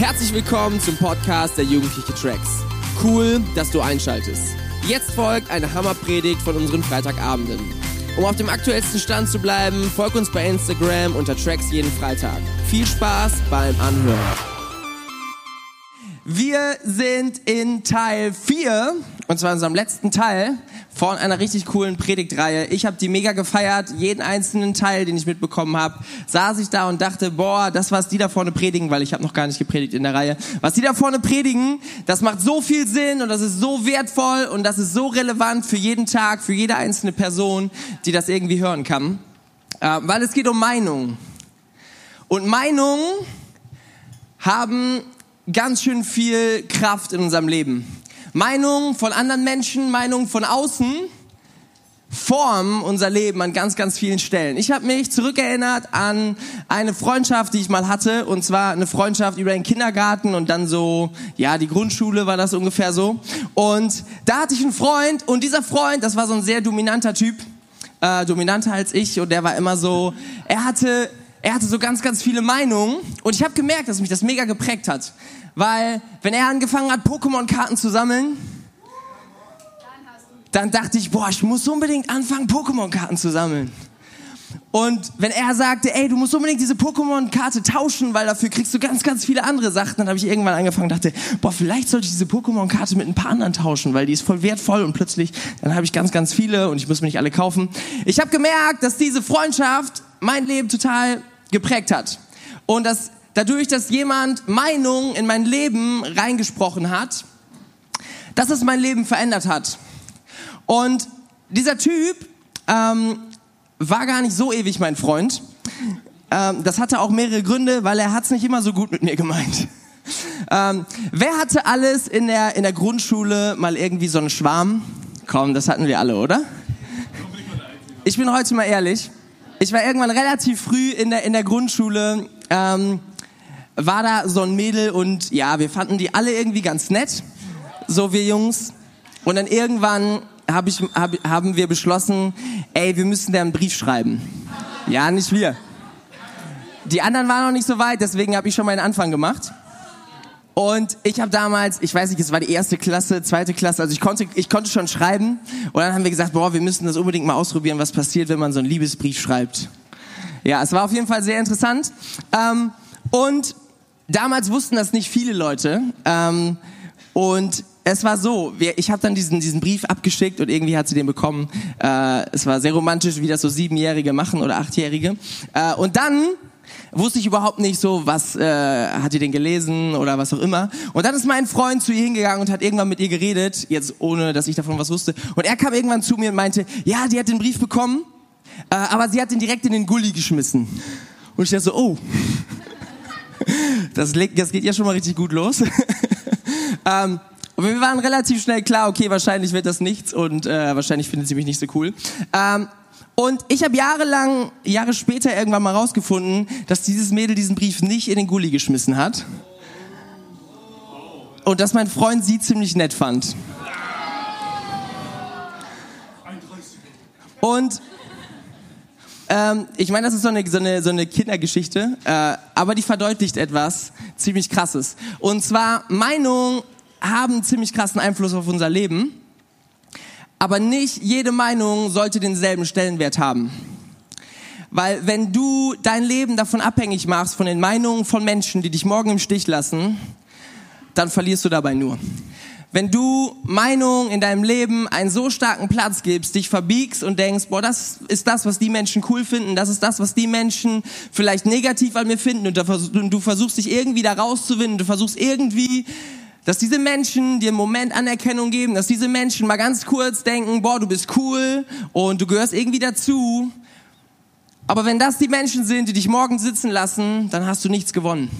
Herzlich willkommen zum Podcast der Jugendliche Tracks. Cool, dass du einschaltest. Jetzt folgt eine Hammerpredigt von unseren Freitagabenden. Um auf dem aktuellsten Stand zu bleiben, folg uns bei Instagram unter Tracks jeden Freitag. Viel Spaß beim Anhören. Wir sind in Teil 4, und zwar in unserem letzten Teil von einer richtig coolen Predigtreihe. Ich habe die mega gefeiert, jeden einzelnen Teil, den ich mitbekommen habe, saß ich da und dachte, boah, das, was die da vorne predigen, weil ich habe noch gar nicht gepredigt in der Reihe, was die da vorne predigen, das macht so viel Sinn und das ist so wertvoll und das ist so relevant für jeden Tag, für jede einzelne Person, die das irgendwie hören kann, äh, weil es geht um Meinungen. Und Meinungen haben ganz schön viel Kraft in unserem Leben. Meinungen von anderen Menschen, Meinungen von außen formen unser Leben an ganz, ganz vielen Stellen. Ich habe mich zurückerinnert an eine Freundschaft, die ich mal hatte, und zwar eine Freundschaft über den Kindergarten und dann so, ja, die Grundschule war das ungefähr so. Und da hatte ich einen Freund und dieser Freund, das war so ein sehr dominanter Typ, äh, dominanter als ich und der war immer so, er hatte er hatte so ganz, ganz viele Meinungen und ich habe gemerkt, dass mich das mega geprägt hat. Weil, wenn er angefangen hat, Pokémon-Karten zu sammeln, dann dachte ich, boah, ich muss unbedingt anfangen, Pokémon-Karten zu sammeln. Und wenn er sagte, ey, du musst unbedingt diese Pokémon-Karte tauschen, weil dafür kriegst du ganz, ganz viele andere Sachen, dann habe ich irgendwann angefangen dachte, boah, vielleicht sollte ich diese Pokémon-Karte mit ein paar anderen tauschen, weil die ist voll wertvoll und plötzlich, dann habe ich ganz, ganz viele und ich muss mir nicht alle kaufen. Ich habe gemerkt, dass diese Freundschaft mein Leben total geprägt hat. Und dass dadurch, dass jemand Meinung in mein Leben reingesprochen hat, dass es mein Leben verändert hat. Und dieser Typ ähm, war gar nicht so ewig mein Freund. Ähm, das hatte auch mehrere Gründe, weil er hat es nicht immer so gut mit mir gemeint. Ähm, wer hatte alles in der, in der Grundschule mal irgendwie so einen Schwarm? Komm, das hatten wir alle, oder? Ich bin heute mal ehrlich ich war irgendwann relativ früh in der, in der Grundschule, ähm, war da so ein Mädel und ja, wir fanden die alle irgendwie ganz nett, so wir Jungs. Und dann irgendwann hab ich, hab, haben wir beschlossen, ey, wir müssen da einen Brief schreiben. Ja, nicht wir. Die anderen waren noch nicht so weit, deswegen habe ich schon meinen Anfang gemacht. Und ich habe damals, ich weiß nicht, es war die erste Klasse, zweite Klasse, also ich konnte, ich konnte schon schreiben. Und dann haben wir gesagt, boah, wir müssen das unbedingt mal ausprobieren, was passiert, wenn man so einen Liebesbrief schreibt. Ja, es war auf jeden Fall sehr interessant. Ähm, und damals wussten das nicht viele Leute. Ähm, und es war so, ich habe dann diesen, diesen Brief abgeschickt und irgendwie hat sie den bekommen. Äh, es war sehr romantisch, wie das so Siebenjährige machen oder Achtjährige. Äh, und dann wusste ich überhaupt nicht so, was äh, hat die denn gelesen oder was auch immer. Und dann ist mein Freund zu ihr hingegangen und hat irgendwann mit ihr geredet, jetzt ohne, dass ich davon was wusste. Und er kam irgendwann zu mir und meinte, ja, die hat den Brief bekommen, äh, aber sie hat den direkt in den Gully geschmissen. Und ich dachte so, oh, das, das geht ja schon mal richtig gut los. ähm, und wir waren relativ schnell klar, okay, wahrscheinlich wird das nichts und äh, wahrscheinlich findet sie mich nicht so cool. Ähm, und ich habe jahrelang, Jahre später irgendwann mal rausgefunden, dass dieses Mädel diesen Brief nicht in den Gully geschmissen hat. Und dass mein Freund sie ziemlich nett fand. Und ähm, ich meine, das ist so eine, so eine, so eine Kindergeschichte, äh, aber die verdeutlicht etwas ziemlich Krasses. Und zwar, Meinungen haben ziemlich krassen Einfluss auf unser Leben. Aber nicht jede Meinung sollte denselben Stellenwert haben. Weil wenn du dein Leben davon abhängig machst, von den Meinungen von Menschen, die dich morgen im Stich lassen, dann verlierst du dabei nur. Wenn du Meinungen in deinem Leben einen so starken Platz gibst, dich verbiegst und denkst, boah, das ist das, was die Menschen cool finden, das ist das, was die Menschen vielleicht negativ an mir finden und du versuchst dich irgendwie da rauszuwinden, du versuchst irgendwie dass diese Menschen dir einen Moment Anerkennung geben, dass diese Menschen mal ganz kurz denken, boah, du bist cool und du gehörst irgendwie dazu. Aber wenn das die Menschen sind, die dich morgen sitzen lassen, dann hast du nichts gewonnen.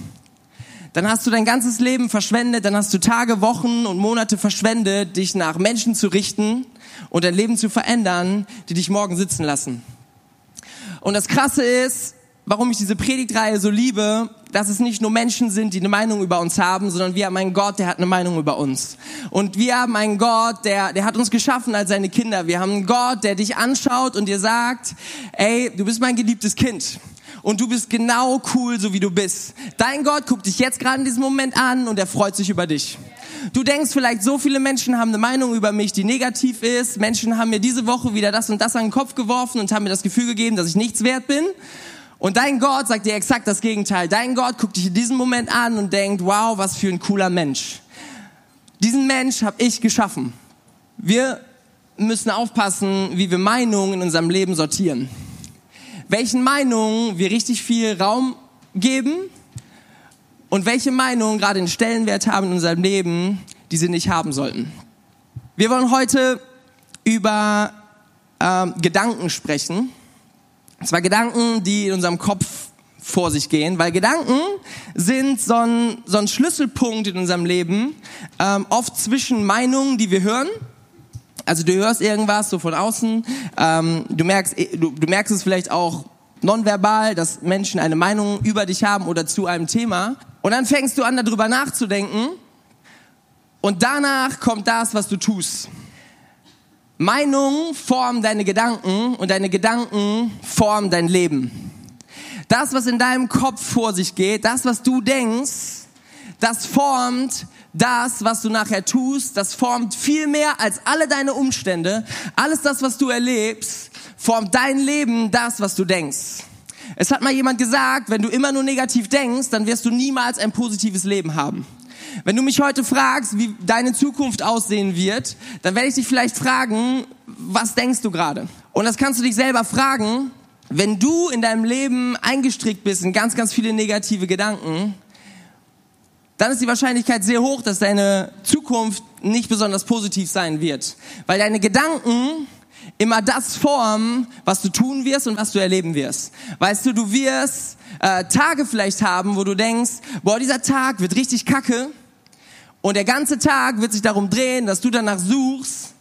Dann hast du dein ganzes Leben verschwendet, dann hast du Tage, Wochen und Monate verschwendet, dich nach Menschen zu richten und dein Leben zu verändern, die dich morgen sitzen lassen. Und das Krasse ist, warum ich diese Predigtreihe so liebe, dass es nicht nur Menschen sind, die eine Meinung über uns haben, sondern wir haben einen Gott, der hat eine Meinung über uns. Und wir haben einen Gott, der, der hat uns geschaffen als seine Kinder. Wir haben einen Gott, der dich anschaut und dir sagt, ey, du bist mein geliebtes Kind. und du bist genau cool, so wie du bist. Dein Gott guckt dich jetzt gerade in diesem Moment an und er freut sich über dich. Du denkst vielleicht, so viele Menschen haben eine Meinung über mich, die negativ ist. Menschen haben mir diese Woche wieder das und das an den Kopf geworfen und haben mir das Gefühl gegeben, dass ich nichts wert bin. Und dein Gott sagt dir exakt das Gegenteil. Dein Gott guckt dich in diesem Moment an und denkt, wow, was für ein cooler Mensch. Diesen Mensch habe ich geschaffen. Wir müssen aufpassen, wie wir Meinungen in unserem Leben sortieren. Welchen Meinungen wir richtig viel Raum geben und welche Meinungen gerade einen Stellenwert haben in unserem Leben, die sie nicht haben sollten. Wir wollen heute über äh, Gedanken sprechen zwar Gedanken, die in unserem Kopf vor sich gehen, weil Gedanken sind so ein, so ein Schlüsselpunkt in unserem Leben, ähm, oft zwischen Meinungen, die wir hören. Also du hörst irgendwas so von außen, ähm, du, merkst, du, du merkst es vielleicht auch nonverbal, dass Menschen eine Meinung über dich haben oder zu einem Thema. Und dann fängst du an, darüber nachzudenken. Und danach kommt das, was du tust. Meinungen formen deine Gedanken und deine Gedanken formen dein Leben. Das, was in deinem Kopf vor sich geht, das, was du denkst, das formt das, was du nachher tust, das formt viel mehr als alle deine Umstände. Alles das, was du erlebst, formt dein Leben das, was du denkst. Es hat mal jemand gesagt, wenn du immer nur negativ denkst, dann wirst du niemals ein positives Leben haben. Wenn du mich heute fragst, wie deine Zukunft aussehen wird, dann werde ich dich vielleicht fragen, was denkst du gerade? Und das kannst du dich selber fragen, wenn du in deinem Leben eingestrickt bist in ganz, ganz viele negative Gedanken, dann ist die Wahrscheinlichkeit sehr hoch, dass deine Zukunft nicht besonders positiv sein wird. Weil deine Gedanken immer das formen, was du tun wirst und was du erleben wirst. Weißt du, du wirst äh, Tage vielleicht haben, wo du denkst, boah, dieser Tag wird richtig kacke. Und der ganze Tag wird sich darum drehen, dass du danach suchst,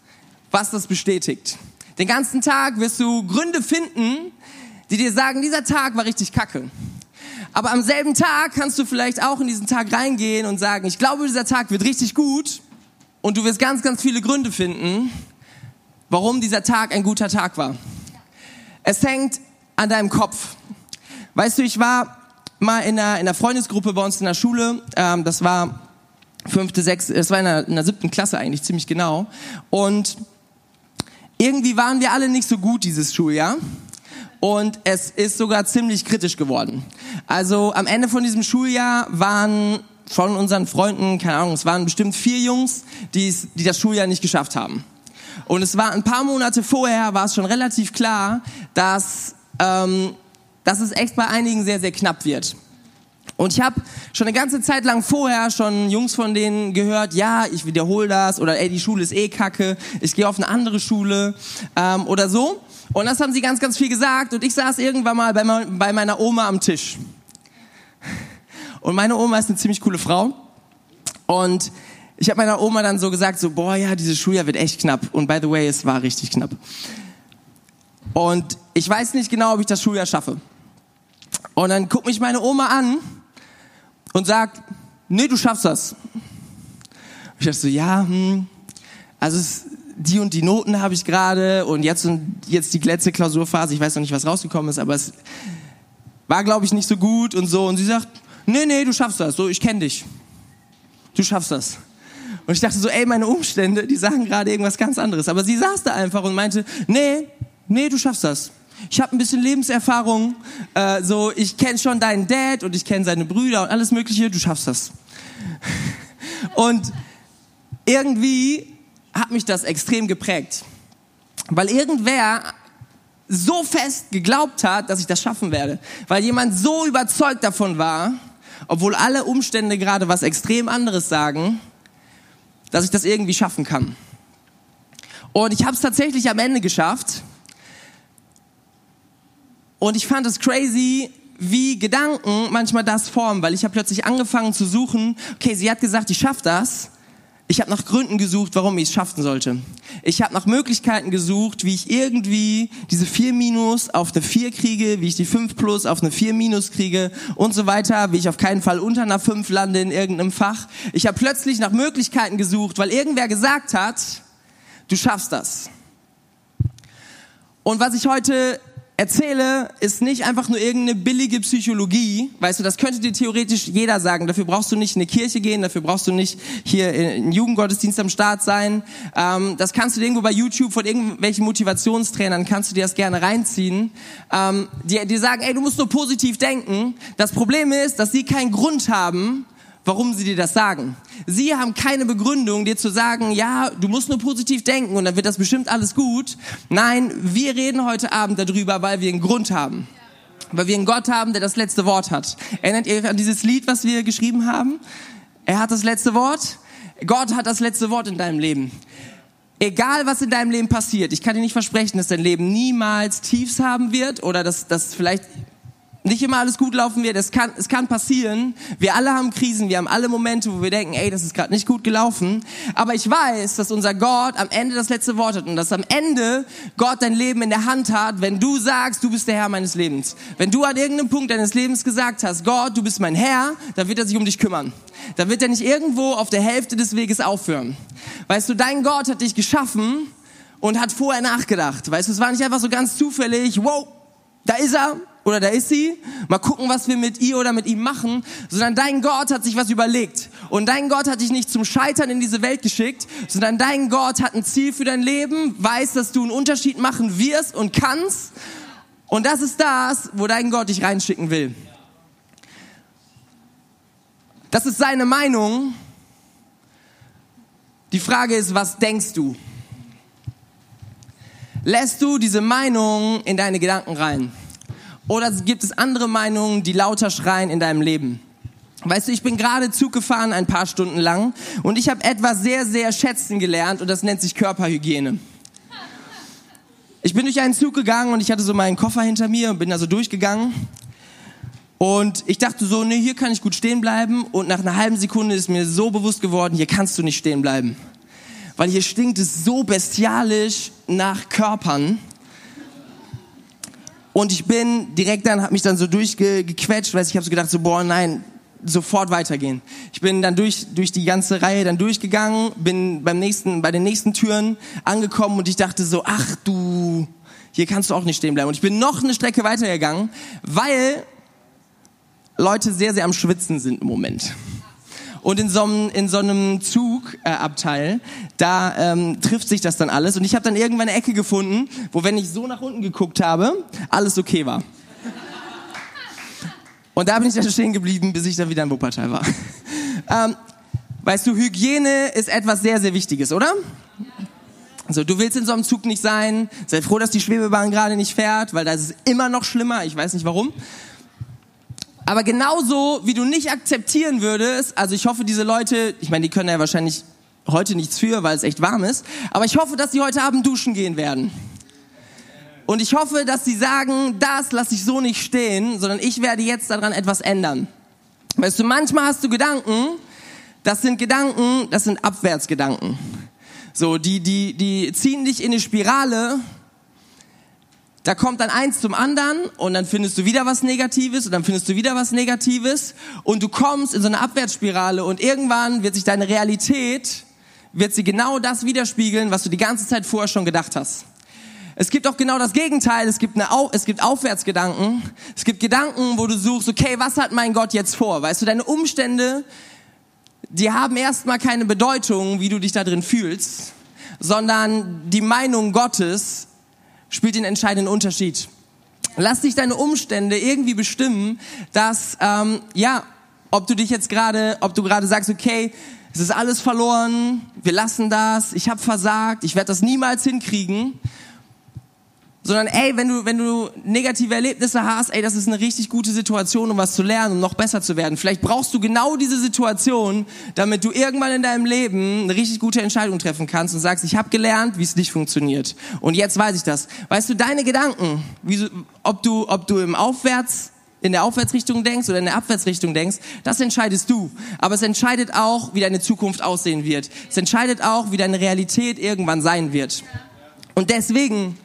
was das bestätigt. Den ganzen Tag wirst du Gründe finden, die dir sagen, dieser Tag war richtig kacke. Aber am selben Tag kannst du vielleicht auch in diesen Tag reingehen und sagen, ich glaube, dieser Tag wird richtig gut. Und du wirst ganz, ganz viele Gründe finden, warum dieser Tag ein guter Tag war. Es hängt an deinem Kopf. Weißt du, ich war mal in einer, in einer Freundesgruppe bei uns in der Schule. Ähm, das war fünfte, sechste, es war in der, in der siebten Klasse eigentlich ziemlich genau. Und irgendwie waren wir alle nicht so gut dieses Schuljahr. Und es ist sogar ziemlich kritisch geworden. Also am Ende von diesem Schuljahr waren von unseren Freunden, keine Ahnung, es waren bestimmt vier Jungs, die das Schuljahr nicht geschafft haben. Und es war ein paar Monate vorher, war es schon relativ klar, dass, ähm, dass es echt bei einigen sehr, sehr knapp wird. Und ich habe schon eine ganze Zeit lang vorher schon Jungs von denen gehört, ja, ich wiederhole das oder ey, die Schule ist eh kacke, ich gehe auf eine andere Schule ähm, oder so. Und das haben sie ganz, ganz viel gesagt und ich saß irgendwann mal bei, bei meiner Oma am Tisch. Und meine Oma ist eine ziemlich coole Frau und ich habe meiner Oma dann so gesagt, so, boah, ja, dieses Schuljahr wird echt knapp. Und by the way, es war richtig knapp. Und ich weiß nicht genau, ob ich das Schuljahr schaffe. Und dann guckt mich meine Oma an und sagt, nee, du schaffst das. Ich dachte so, ja, hm, also es, die und die Noten habe ich gerade und jetzt und jetzt die letzte Klausurphase, ich weiß noch nicht, was rausgekommen ist, aber es war, glaube ich, nicht so gut und so. Und sie sagt, nee, nee, du schaffst das, so, ich kenne dich. Du schaffst das. Und ich dachte so, ey, meine Umstände, die sagen gerade irgendwas ganz anderes. Aber sie saß da einfach und meinte, nee, nee, du schaffst das ich habe ein bisschen Lebenserfahrung, äh, so ich kenne schon deinen Dad und ich kenne seine Brüder und alles Mögliche, du schaffst das. Und irgendwie hat mich das extrem geprägt, weil irgendwer so fest geglaubt hat, dass ich das schaffen werde, weil jemand so überzeugt davon war, obwohl alle Umstände gerade was extrem anderes sagen, dass ich das irgendwie schaffen kann. Und ich habe es tatsächlich am Ende geschafft und ich fand es crazy, wie Gedanken manchmal das formen, weil ich habe plötzlich angefangen zu suchen, okay, sie hat gesagt, ich schaff das. Ich habe nach Gründen gesucht, warum ich es schaffen sollte. Ich habe nach Möglichkeiten gesucht, wie ich irgendwie diese 4 Minus auf eine 4 kriege, wie ich die 5 Plus auf eine 4 Minus kriege und so weiter, wie ich auf keinen Fall unter einer 5 lande in irgendeinem Fach. Ich habe plötzlich nach Möglichkeiten gesucht, weil irgendwer gesagt hat, du schaffst das. Und was ich heute erzähle, ist nicht einfach nur irgendeine billige Psychologie. Weißt du, das könnte dir theoretisch jeder sagen. Dafür brauchst du nicht in eine Kirche gehen, dafür brauchst du nicht hier in Jugendgottesdienst am Start sein. Ähm, das kannst du irgendwo bei YouTube von irgendwelchen Motivationstrainern, kannst du dir das gerne reinziehen. Ähm, die, die sagen, ey, du musst nur positiv denken. Das Problem ist, dass sie keinen Grund haben, warum sie dir das sagen. Sie haben keine Begründung, dir zu sagen, ja, du musst nur positiv denken und dann wird das bestimmt alles gut. Nein, wir reden heute Abend darüber, weil wir einen Grund haben. Weil wir einen Gott haben, der das letzte Wort hat. Erinnert ihr euch an dieses Lied, was wir geschrieben haben? Er hat das letzte Wort. Gott hat das letzte Wort in deinem Leben. Egal, was in deinem Leben passiert, ich kann dir nicht versprechen, dass dein Leben niemals Tiefs haben wird oder dass, dass vielleicht nicht immer alles gut laufen wird. Es kann, es kann passieren. Wir alle haben Krisen. Wir haben alle Momente, wo wir denken, ey, das ist gerade nicht gut gelaufen. Aber ich weiß, dass unser Gott am Ende das letzte Wort hat und dass am Ende Gott dein Leben in der Hand hat, wenn du sagst, du bist der Herr meines Lebens. Wenn du an irgendeinem Punkt deines Lebens gesagt hast, Gott, du bist mein Herr, dann wird er sich um dich kümmern. Dann wird er nicht irgendwo auf der Hälfte des Weges aufhören. Weißt du, dein Gott hat dich geschaffen und hat vorher nachgedacht. Weißt du, es war nicht einfach so ganz zufällig, wow, da ist er, oder da ist sie, mal gucken, was wir mit ihr oder mit ihm machen, sondern dein Gott hat sich was überlegt. Und dein Gott hat dich nicht zum Scheitern in diese Welt geschickt, sondern dein Gott hat ein Ziel für dein Leben, weiß, dass du einen Unterschied machen wirst und kannst. Und das ist das, wo dein Gott dich reinschicken will. Das ist seine Meinung. Die Frage ist, was denkst du? Lässt du diese Meinung in deine Gedanken rein? Oder gibt es andere Meinungen, die lauter schreien in deinem Leben? Weißt du, ich bin gerade Zug gefahren, ein paar Stunden lang, und ich habe etwas sehr, sehr schätzen gelernt, und das nennt sich Körperhygiene. Ich bin durch einen Zug gegangen und ich hatte so meinen Koffer hinter mir und bin da so durchgegangen. Und ich dachte so, nee, hier kann ich gut stehen bleiben. Und nach einer halben Sekunde ist mir so bewusst geworden, hier kannst du nicht stehen bleiben. Weil hier stinkt es so bestialisch nach Körpern. Und ich bin direkt dann, habe mich dann so durchgequetscht, weil ich habe so gedacht, so boah, nein, sofort weitergehen. Ich bin dann durch durch die ganze Reihe dann durchgegangen, bin beim nächsten bei den nächsten Türen angekommen und ich dachte so, ach du, hier kannst du auch nicht stehen bleiben. Und ich bin noch eine Strecke weitergegangen, weil Leute sehr sehr am Schwitzen sind im Moment. Und in so einem, in so einem Zugabteil, äh, da ähm, trifft sich das dann alles. Und ich habe dann irgendwann eine Ecke gefunden, wo wenn ich so nach unten geguckt habe, alles okay war. Und da bin ich dann stehen geblieben, bis ich dann wieder in Wuppertal war. Ähm, weißt du, Hygiene ist etwas sehr, sehr Wichtiges, oder? Also du willst in so einem Zug nicht sein. Sei froh, dass die Schwebebahn gerade nicht fährt, weil da ist es immer noch schlimmer. Ich weiß nicht warum. Aber genauso wie du nicht akzeptieren würdest, also ich hoffe, diese Leute, ich meine, die können ja wahrscheinlich heute nichts für, weil es echt warm ist, aber ich hoffe, dass sie heute Abend duschen gehen werden. Und ich hoffe, dass sie sagen, das lasse ich so nicht stehen, sondern ich werde jetzt daran etwas ändern. Weißt du, manchmal hast du Gedanken, das sind Gedanken, das sind Abwärtsgedanken. So, die, die, die ziehen dich in eine Spirale, da kommt dann eins zum anderen und dann findest du wieder was Negatives und dann findest du wieder was Negatives und du kommst in so eine Abwärtsspirale und irgendwann wird sich deine Realität, wird sie genau das widerspiegeln, was du die ganze Zeit vorher schon gedacht hast. Es gibt auch genau das Gegenteil. Es gibt, eine, es gibt Aufwärtsgedanken. Es gibt Gedanken, wo du suchst, okay, was hat mein Gott jetzt vor? Weißt du, deine Umstände, die haben erstmal keine Bedeutung, wie du dich da drin fühlst, sondern die Meinung Gottes spielt den entscheidenden Unterschied. Lass dich deine Umstände irgendwie bestimmen, dass ähm, ja, ob du dich jetzt gerade, ob du gerade sagst, okay, es ist alles verloren, wir lassen das, ich habe versagt, ich werde das niemals hinkriegen, sondern ey, wenn du, wenn du negative Erlebnisse hast, ey, das ist eine richtig gute Situation, um was zu lernen, um noch besser zu werden. Vielleicht brauchst du genau diese Situation, damit du irgendwann in deinem Leben eine richtig gute Entscheidung treffen kannst und sagst, ich habe gelernt, wie es nicht funktioniert. Und jetzt weiß ich das. Weißt du, deine Gedanken, wie, ob du, ob du im Aufwärts in der Aufwärtsrichtung denkst oder in der Abwärtsrichtung denkst, das entscheidest du. Aber es entscheidet auch, wie deine Zukunft aussehen wird. Es entscheidet auch, wie deine Realität irgendwann sein wird. Und deswegen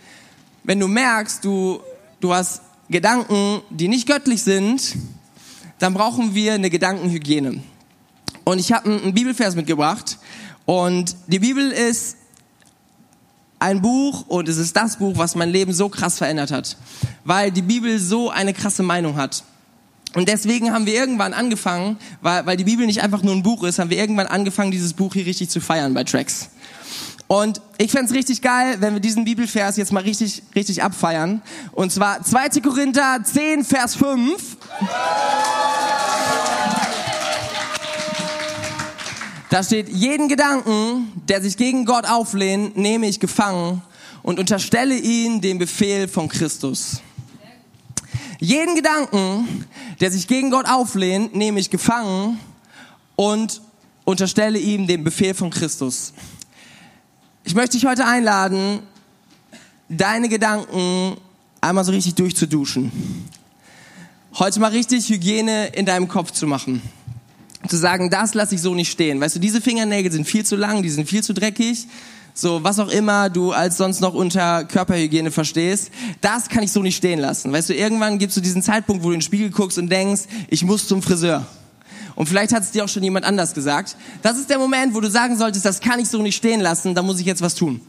wenn du merkst, du, du hast Gedanken, die nicht göttlich sind, dann brauchen wir eine Gedankenhygiene. Und ich habe einen Bibelvers mitgebracht. Und die Bibel ist ein Buch und es ist das Buch, was mein Leben so krass verändert hat, weil die Bibel so eine krasse Meinung hat. Und deswegen haben wir irgendwann angefangen, weil, weil die Bibel nicht einfach nur ein Buch ist, haben wir irgendwann angefangen, dieses Buch hier richtig zu feiern bei Tracks. Und ich fände richtig geil, wenn wir diesen Bibelvers jetzt mal richtig, richtig abfeiern. Und zwar 2. Korinther 10, Vers 5. Da steht, jeden Gedanken, der sich gegen Gott auflehnt, nehme ich gefangen und unterstelle ihn dem Befehl von Christus. Jeden Gedanken, der sich gegen Gott auflehnt, nehme ich gefangen und unterstelle ihm den Befehl von Christus. Ich möchte dich heute einladen, deine Gedanken einmal so richtig durchzuduschen. Heute mal richtig Hygiene in deinem Kopf zu machen zu sagen, das lasse ich so nicht stehen. Weißt du, diese Fingernägel sind viel zu lang, die sind viel zu dreckig. So, was auch immer du als sonst noch unter Körperhygiene verstehst, das kann ich so nicht stehen lassen. Weißt du, irgendwann gibst du diesen Zeitpunkt, wo du in den Spiegel guckst und denkst, ich muss zum Friseur. Und vielleicht hat es dir auch schon jemand anders gesagt. Das ist der Moment, wo du sagen solltest, das kann ich so nicht stehen lassen, da muss ich jetzt was tun.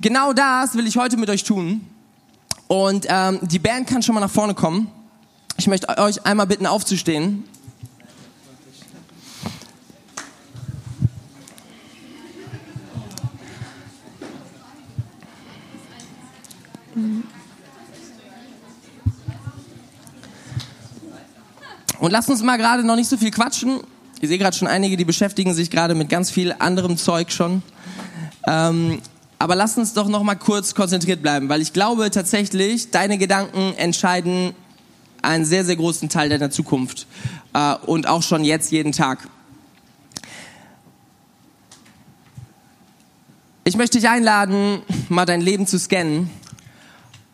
Genau das will ich heute mit euch tun. Und ähm, die Band kann schon mal nach vorne kommen. Ich möchte euch einmal bitten, aufzustehen. Und lasst uns mal gerade noch nicht so viel quatschen. Ich sehe gerade schon einige, die beschäftigen sich gerade mit ganz viel anderem Zeug schon. Ähm, aber lasst uns doch noch mal kurz konzentriert bleiben, weil ich glaube tatsächlich, deine Gedanken entscheiden einen sehr, sehr großen Teil deiner Zukunft äh, und auch schon jetzt jeden Tag. Ich möchte dich einladen, mal dein Leben zu scannen,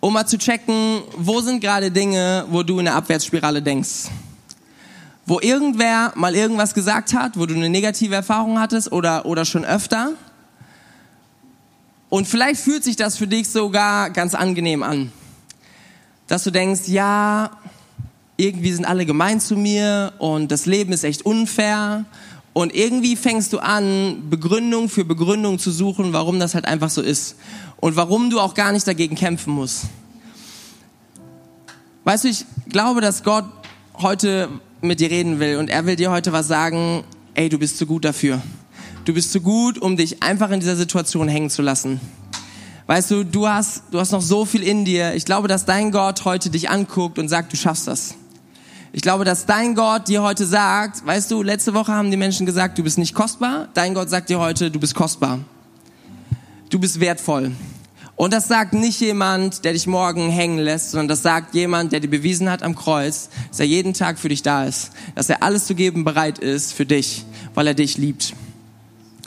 um mal zu checken, wo sind gerade Dinge, wo du in eine Abwärtsspirale denkst. Wo irgendwer mal irgendwas gesagt hat, wo du eine negative Erfahrung hattest oder, oder schon öfter. Und vielleicht fühlt sich das für dich sogar ganz angenehm an. Dass du denkst, ja, irgendwie sind alle gemein zu mir und das Leben ist echt unfair. Und irgendwie fängst du an, Begründung für Begründung zu suchen, warum das halt einfach so ist. Und warum du auch gar nicht dagegen kämpfen musst. Weißt du, ich glaube, dass Gott heute mit dir reden will und er will dir heute was sagen, ey, du bist zu gut dafür. Du bist zu gut, um dich einfach in dieser Situation hängen zu lassen. Weißt du, du hast, du hast noch so viel in dir. Ich glaube, dass dein Gott heute dich anguckt und sagt, du schaffst das. Ich glaube, dass dein Gott dir heute sagt, weißt du, letzte Woche haben die Menschen gesagt, du bist nicht kostbar. Dein Gott sagt dir heute, du bist kostbar. Du bist wertvoll. Und das sagt nicht jemand, der dich morgen hängen lässt, sondern das sagt jemand, der dir bewiesen hat am Kreuz, dass er jeden Tag für dich da ist, dass er alles zu geben bereit ist für dich, weil er dich liebt.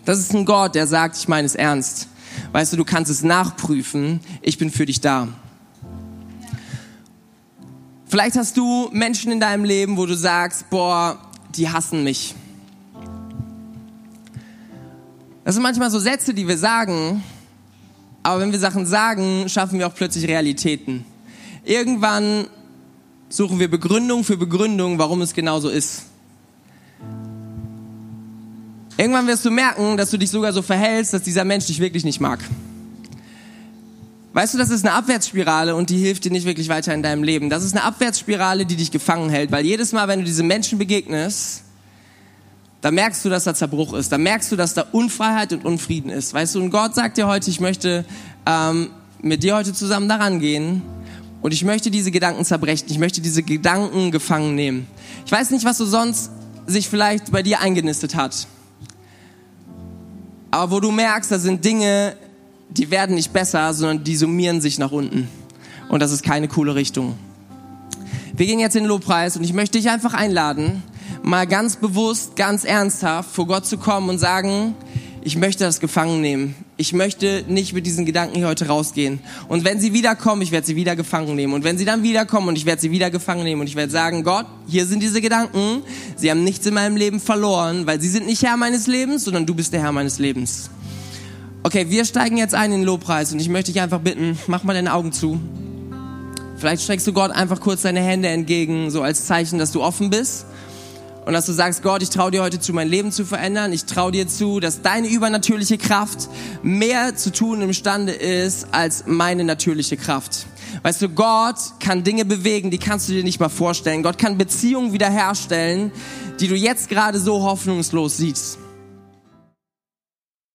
Das ist ein Gott, der sagt, ich meine es ernst. Weißt du, du kannst es nachprüfen, ich bin für dich da. Vielleicht hast du Menschen in deinem Leben, wo du sagst, boah, die hassen mich. Das sind manchmal so Sätze, die wir sagen, aber wenn wir Sachen sagen, schaffen wir auch plötzlich Realitäten. Irgendwann suchen wir Begründung für Begründung, warum es genau so ist. Irgendwann wirst du merken, dass du dich sogar so verhältst, dass dieser Mensch dich wirklich nicht mag. Weißt du, das ist eine Abwärtsspirale und die hilft dir nicht wirklich weiter in deinem Leben. Das ist eine Abwärtsspirale, die dich gefangen hält, weil jedes Mal, wenn du diesen Menschen begegnest, da merkst du, dass da Zerbruch ist. Da merkst du, dass da Unfreiheit und Unfrieden ist. Weißt du, und Gott sagt dir heute, ich möchte ähm, mit dir heute zusammen daran gehen und ich möchte diese Gedanken zerbrechen. Ich möchte diese Gedanken gefangen nehmen. Ich weiß nicht, was du sonst sich vielleicht bei dir eingenistet hat. Aber wo du merkst, da sind Dinge, die werden nicht besser, sondern die summieren sich nach unten. Und das ist keine coole Richtung. Wir gehen jetzt in den Lobpreis und ich möchte dich einfach einladen, mal ganz bewusst, ganz ernsthaft vor Gott zu kommen und sagen, ich möchte das gefangen nehmen. Ich möchte nicht mit diesen Gedanken hier heute rausgehen. Und wenn sie wiederkommen, ich werde sie wieder gefangen nehmen. Und wenn sie dann wiederkommen und ich werde sie wieder gefangen nehmen und ich werde sagen, Gott, hier sind diese Gedanken. Sie haben nichts in meinem Leben verloren, weil sie sind nicht Herr meines Lebens, sondern du bist der Herr meines Lebens. Okay, wir steigen jetzt ein in den Lobpreis und ich möchte dich einfach bitten, mach mal deine Augen zu. Vielleicht streckst du Gott einfach kurz deine Hände entgegen, so als Zeichen, dass du offen bist. Und dass du sagst, Gott, ich traue dir heute zu, mein Leben zu verändern. Ich traue dir zu, dass deine übernatürliche Kraft mehr zu tun imstande ist als meine natürliche Kraft. Weißt du, Gott kann Dinge bewegen, die kannst du dir nicht mal vorstellen. Gott kann Beziehungen wiederherstellen, die du jetzt gerade so hoffnungslos siehst.